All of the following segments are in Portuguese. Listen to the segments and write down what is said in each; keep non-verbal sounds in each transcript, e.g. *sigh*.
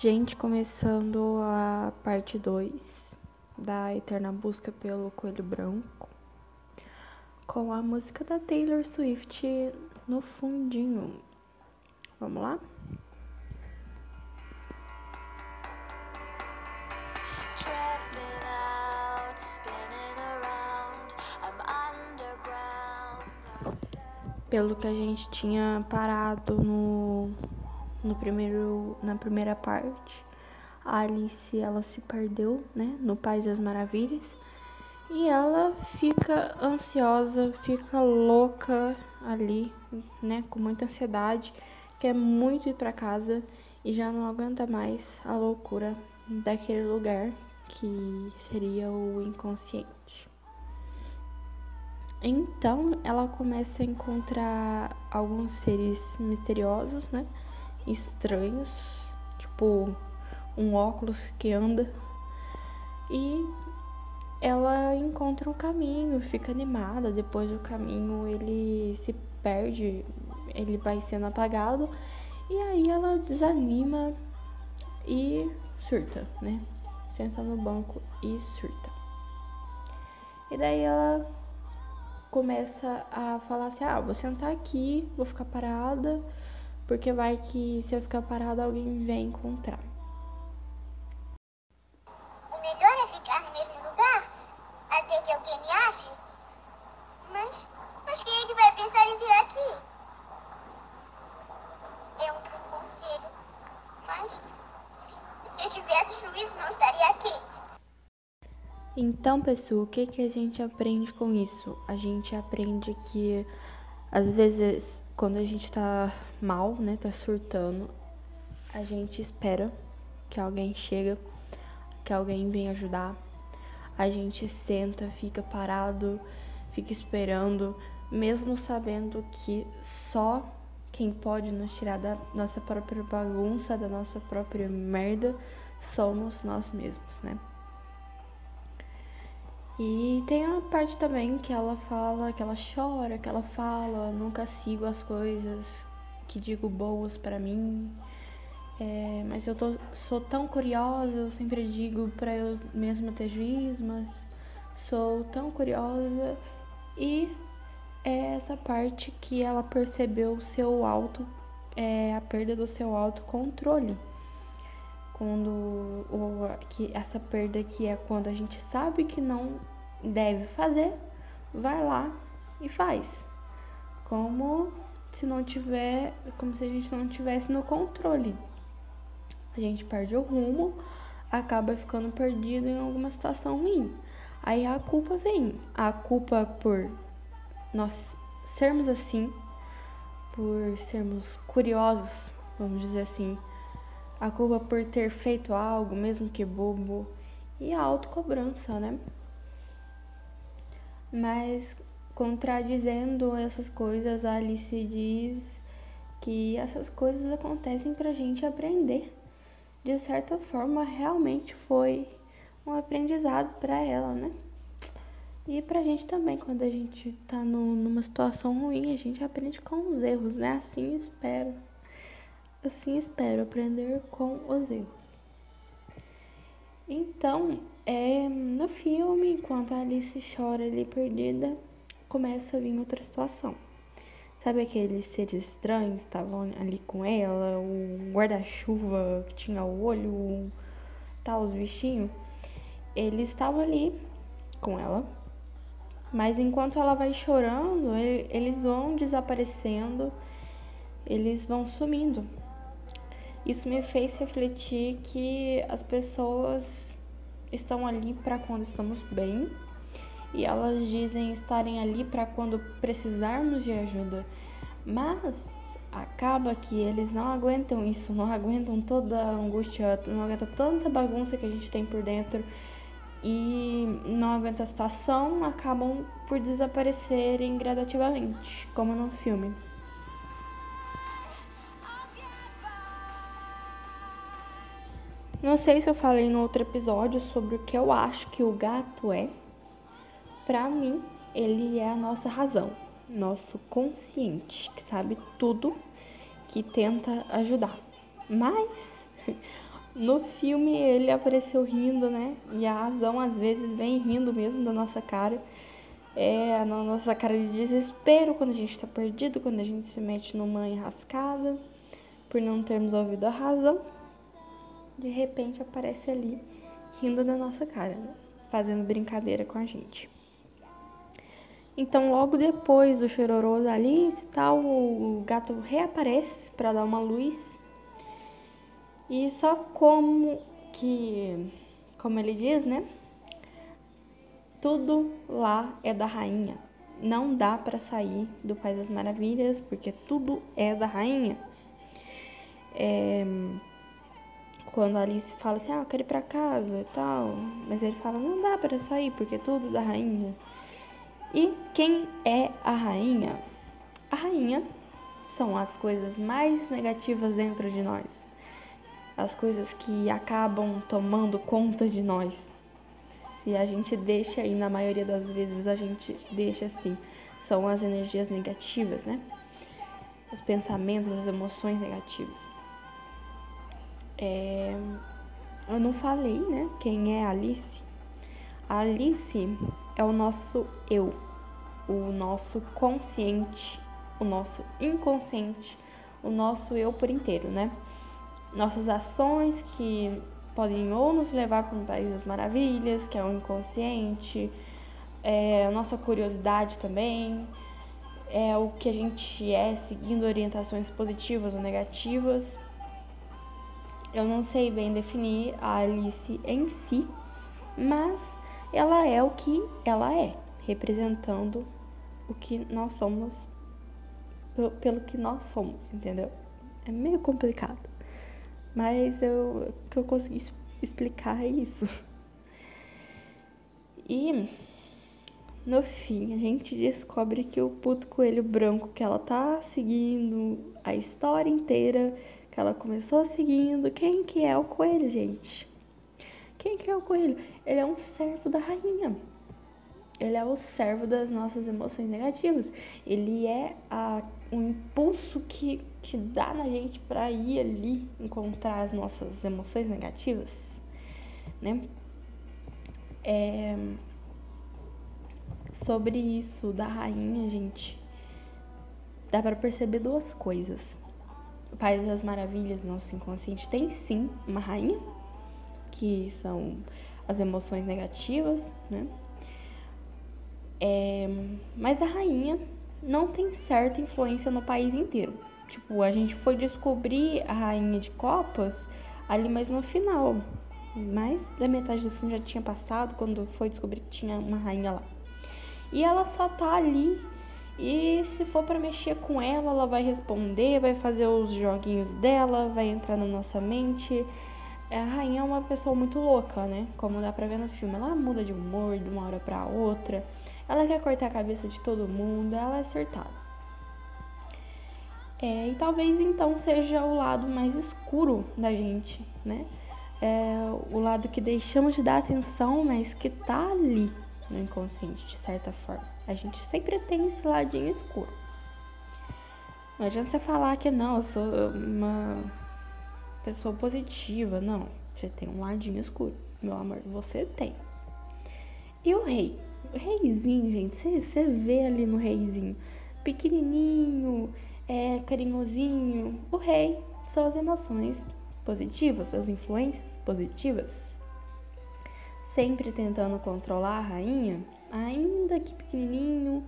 Gente, começando a parte 2 da Eterna Busca pelo Coelho Branco, com a música da Taylor Swift no fundinho. Vamos lá? Pelo que a gente tinha parado no no primeiro, na primeira parte, a Alice ela se perdeu, né, no País das Maravilhas, e ela fica ansiosa, fica louca ali, né, com muita ansiedade, quer muito ir para casa e já não aguenta mais a loucura daquele lugar que seria o inconsciente. Então ela começa a encontrar alguns seres misteriosos, né? Estranhos, tipo um óculos que anda. E ela encontra um caminho, fica animada. Depois do caminho ele se perde, ele vai sendo apagado. E aí ela desanima e surta, né? Senta no banco e surta. E daí ela começa a falar assim: ah, vou sentar aqui, vou ficar parada porque vai que se eu ficar parado alguém vem encontrar. O melhor é ficar no mesmo lugar até que alguém me ache. Mas, mas quem é que vai pensar em vir aqui? É um conselho. Mas, se eu tivesse juízo, não estaria aqui. Então, pessoal, o que, que a gente aprende com isso? A gente aprende que às vezes quando a gente tá mal, né, tá surtando, a gente espera que alguém chega, que alguém venha ajudar. A gente senta, fica parado, fica esperando, mesmo sabendo que só quem pode nos tirar da nossa própria bagunça, da nossa própria merda, somos nós mesmos, né? E tem a parte também que ela fala, que ela chora, que ela fala, nunca sigo as coisas que digo boas para mim. É, mas eu tô, sou tão curiosa, eu sempre digo para eu mesma ter juízo, mas sou tão curiosa. E é essa parte que ela percebeu o seu auto, é, a perda do seu autocontrole. Quando ou, que essa perda que é quando a gente sabe que não deve fazer, vai lá e faz. Como se não tiver, como se a gente não tivesse no controle. A gente perde o rumo, acaba ficando perdido em alguma situação ruim. Aí a culpa vem, a culpa por nós sermos assim, por sermos curiosos, vamos dizer assim, a culpa por ter feito algo, mesmo que bobo, e a autocobrança, né? Mas contradizendo essas coisas, a Alice diz que essas coisas acontecem pra gente aprender. De certa forma, realmente foi um aprendizado para ela, né? E pra gente também, quando a gente tá no, numa situação ruim, a gente aprende com os erros, né? Assim espero. Assim espero aprender com os erros. Então, é, no filme, enquanto a Alice chora ali perdida, começa a vir outra situação. Sabe aqueles seres estranhos que estavam ali com ela, o guarda-chuva que tinha o olho, tal, os bichinhos? Eles estavam ali com ela, mas enquanto ela vai chorando, eles vão desaparecendo, eles vão sumindo. Isso me fez refletir que as pessoas estão ali para quando estamos bem e elas dizem estarem ali para quando precisarmos de ajuda. Mas acaba que eles não aguentam isso, não aguentam toda a angústia, não aguentam tanta bagunça que a gente tem por dentro e não aguentam a situação, acabam por desaparecerem gradativamente, como no filme. Não sei se eu falei no outro episódio sobre o que eu acho que o gato é. Para mim, ele é a nossa razão, nosso consciente, que sabe tudo, que tenta ajudar. Mas *laughs* No filme ele apareceu rindo, né? E a razão às vezes vem rindo mesmo da nossa cara. É na nossa cara de desespero quando a gente tá perdido, quando a gente se mete numa enrascada, por não termos ouvido a razão. De repente aparece ali rindo da nossa cara, né? fazendo brincadeira com a gente. Então, logo depois do chororô da Alice e tal, o gato reaparece para dar uma luz. E só como que, como ele diz, né? Tudo lá é da rainha. Não dá para sair do País das Maravilhas, porque tudo é da rainha. É, quando a Alice fala assim, ah, eu quero ir pra casa e tal, mas ele fala, não dá para sair, porque é tudo da rainha. E quem é a rainha? A rainha são as coisas mais negativas dentro de nós, as coisas que acabam tomando conta de nós. Se a gente deixa aí, na maioria das vezes a gente deixa assim, são as energias negativas, né? Os pensamentos, as emoções negativas. É... Eu não falei, né? Quem é Alice? A Alice é o nosso eu, o nosso consciente, o nosso inconsciente, o nosso eu por inteiro, né? Nossas ações que podem ou nos levar para um país das maravilhas, que é o inconsciente, é, a nossa curiosidade também, é o que a gente é seguindo orientações positivas ou negativas. Eu não sei bem definir a Alice em si, mas ela é o que ela é, representando o que nós somos, pelo que nós somos, entendeu? É meio complicado, mas eu, que eu consegui explicar é isso. *laughs* E no fim, a gente descobre que o puto coelho branco que ela tá seguindo a história inteira, que ela começou seguindo, quem que é o coelho, gente? Quem que é o coelho? Ele é um servo da rainha. Ele é o servo das nossas emoções negativas. Ele é a, um impulso que, que dá na gente para ir ali encontrar as nossas emoções negativas, né? É, sobre isso da rainha, gente, dá para perceber duas coisas. País das Maravilhas, nosso inconsciente, tem sim uma rainha que são as emoções negativas, né? É, mas a rainha não tem certa influência no país inteiro. Tipo, a gente foi descobrir a rainha de copas ali mais no final. Mais da metade do filme já tinha passado quando foi descobrir que tinha uma rainha lá. E ela só tá ali e se for para mexer com ela, ela vai responder, vai fazer os joguinhos dela, vai entrar na nossa mente a rainha é uma pessoa muito louca, né? Como dá pra ver no filme. Ela muda de humor de uma hora pra outra. Ela quer cortar a cabeça de todo mundo. Ela é surtada. É, e talvez então seja o lado mais escuro da gente, né? É, o lado que deixamos de dar atenção, mas que tá ali no inconsciente, de certa forma. A gente sempre tem esse ladinho escuro. Não adianta você falar que não, eu sou uma pessoa positiva. Não, você tem um ladinho escuro. Meu amor, você tem. E o rei? O reizinho, gente, você, você vê ali no reizinho. Pequenininho, é, carinhosinho. O rei são as emoções positivas, as influências positivas. Sempre tentando controlar a rainha, ainda que pequenininho,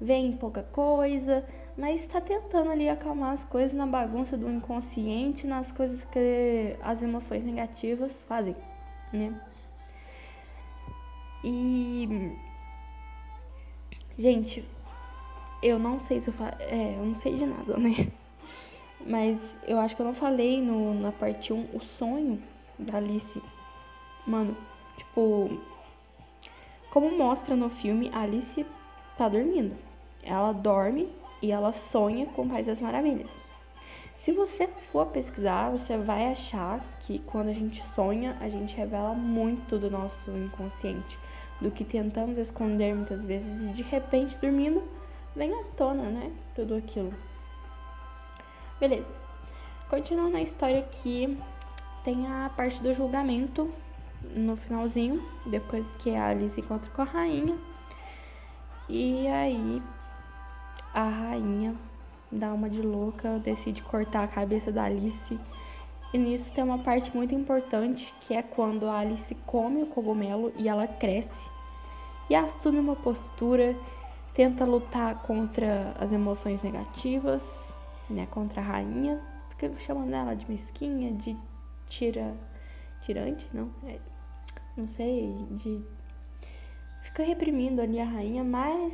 vem pouca coisa, mas está tentando ali acalmar as coisas na bagunça do inconsciente, nas coisas que as emoções negativas fazem, né? E gente, eu não sei se eu fa... é, eu não sei de nada, né? *laughs* Mas eu acho que eu não falei no, na parte 1 o sonho da Alice. Mano, tipo, como mostra no filme, Alice tá dormindo. Ela dorme e ela sonha com o País das Maravilhas. Se você for pesquisar, você vai achar que quando a gente sonha, a gente revela muito do nosso inconsciente, do que tentamos esconder muitas vezes e de repente dormindo vem à tona, né? Tudo aquilo. Beleza. Continuando a história aqui, tem a parte do julgamento no finalzinho, depois que a Alice encontra com a rainha. E aí a rainha dá uma de louca, decide cortar a cabeça da Alice. E nisso tem uma parte muito importante, que é quando a Alice come o cogumelo e ela cresce e assume uma postura, tenta lutar contra as emoções negativas, né, contra a rainha, fica chamando ela de mesquinha, de tira tirante, não, é, não sei, de fica reprimindo ali a rainha, mas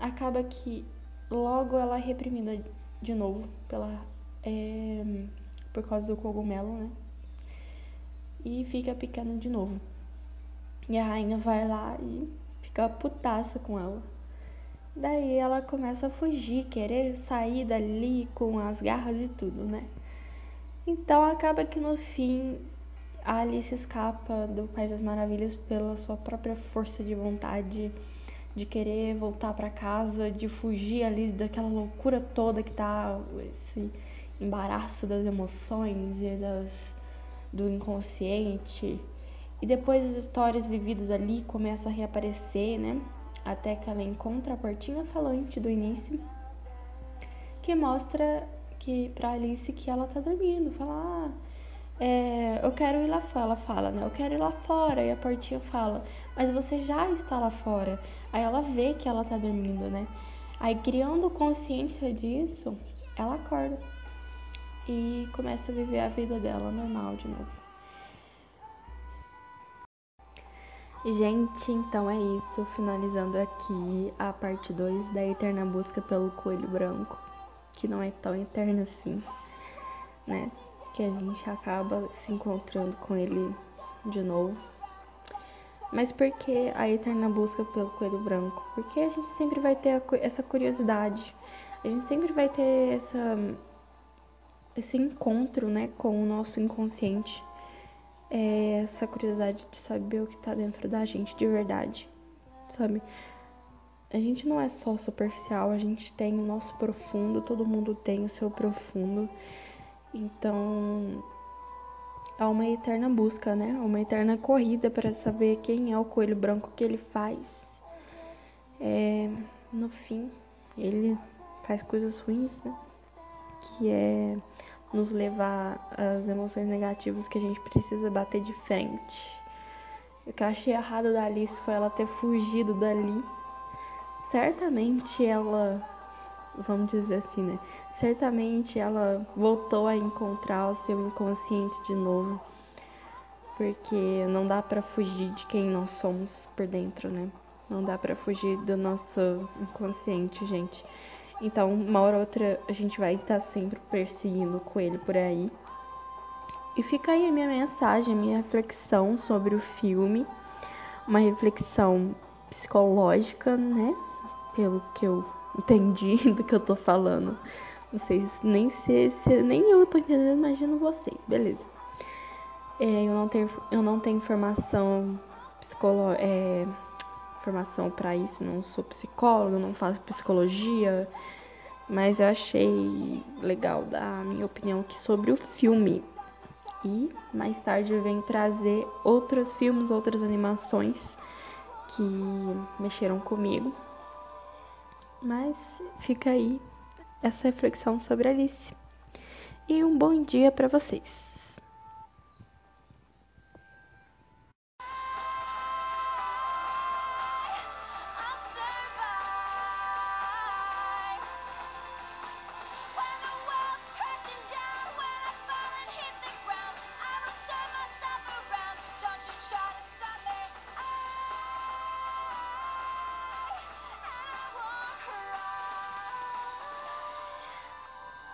acaba que logo ela é reprimida de novo pela é, por causa do cogumelo, né? E fica pequena de novo. E a rainha vai lá e fica putaça com ela. Daí ela começa a fugir, querer sair dali com as garras e tudo, né? Então acaba que no fim a Alice escapa do País das Maravilhas pela sua própria força de vontade de querer voltar para casa, de fugir ali daquela loucura toda que tá esse embaraço das emoções e das, do inconsciente. E depois as histórias vividas ali começam a reaparecer, né? Até que ela encontra a portinha falante do início, que mostra que pra Alice que ela tá dormindo. Fala, ah, é, eu quero ir lá fora. Ela fala, né? Eu quero ir lá fora. E a portinha fala, mas você já está lá fora. Aí ela vê que ela tá dormindo, né? Aí criando consciência disso, ela acorda e começa a viver a vida dela normal de novo. Gente, então é isso. Finalizando aqui a parte 2 da Eterna Busca pelo Coelho Branco, que não é tão eterna assim, né? Que a gente acaba se encontrando com ele de novo. Mas por que a eterna busca pelo coelho branco? Porque a gente sempre vai ter essa curiosidade, a gente sempre vai ter essa, esse encontro né, com o nosso inconsciente, é essa curiosidade de saber o que está dentro da gente de verdade, sabe? A gente não é só superficial, a gente tem o nosso profundo, todo mundo tem o seu profundo. Então, há uma eterna busca, né? Uma eterna corrida para saber quem é o coelho branco que ele faz. É, no fim, ele faz coisas ruins, né? Que é nos levar às emoções negativas que a gente precisa bater de frente. O que eu achei errado da Alice foi ela ter fugido dali. Certamente ela, vamos dizer assim, né? Certamente ela voltou a encontrar o seu inconsciente de novo. Porque não dá para fugir de quem nós somos por dentro, né? Não dá para fugir do nosso inconsciente, gente. Então, uma hora ou outra a gente vai estar sempre perseguindo com ele por aí. E fica aí a minha mensagem, a minha reflexão sobre o filme. Uma reflexão psicológica, né? Pelo que eu entendi *laughs* do que eu tô falando. Vocês nem se, se nem eu tô entendendo, imagino vocês, beleza. É, eu não tenho eu não tenho formação psicolo é, formação para isso, não sou psicólogo, não faço psicologia, mas eu achei legal dar a minha opinião aqui sobre o filme. E mais tarde eu venho trazer outros filmes, outras animações que mexeram comigo. Mas fica aí essa reflexão sobre Alice. E um bom dia para vocês.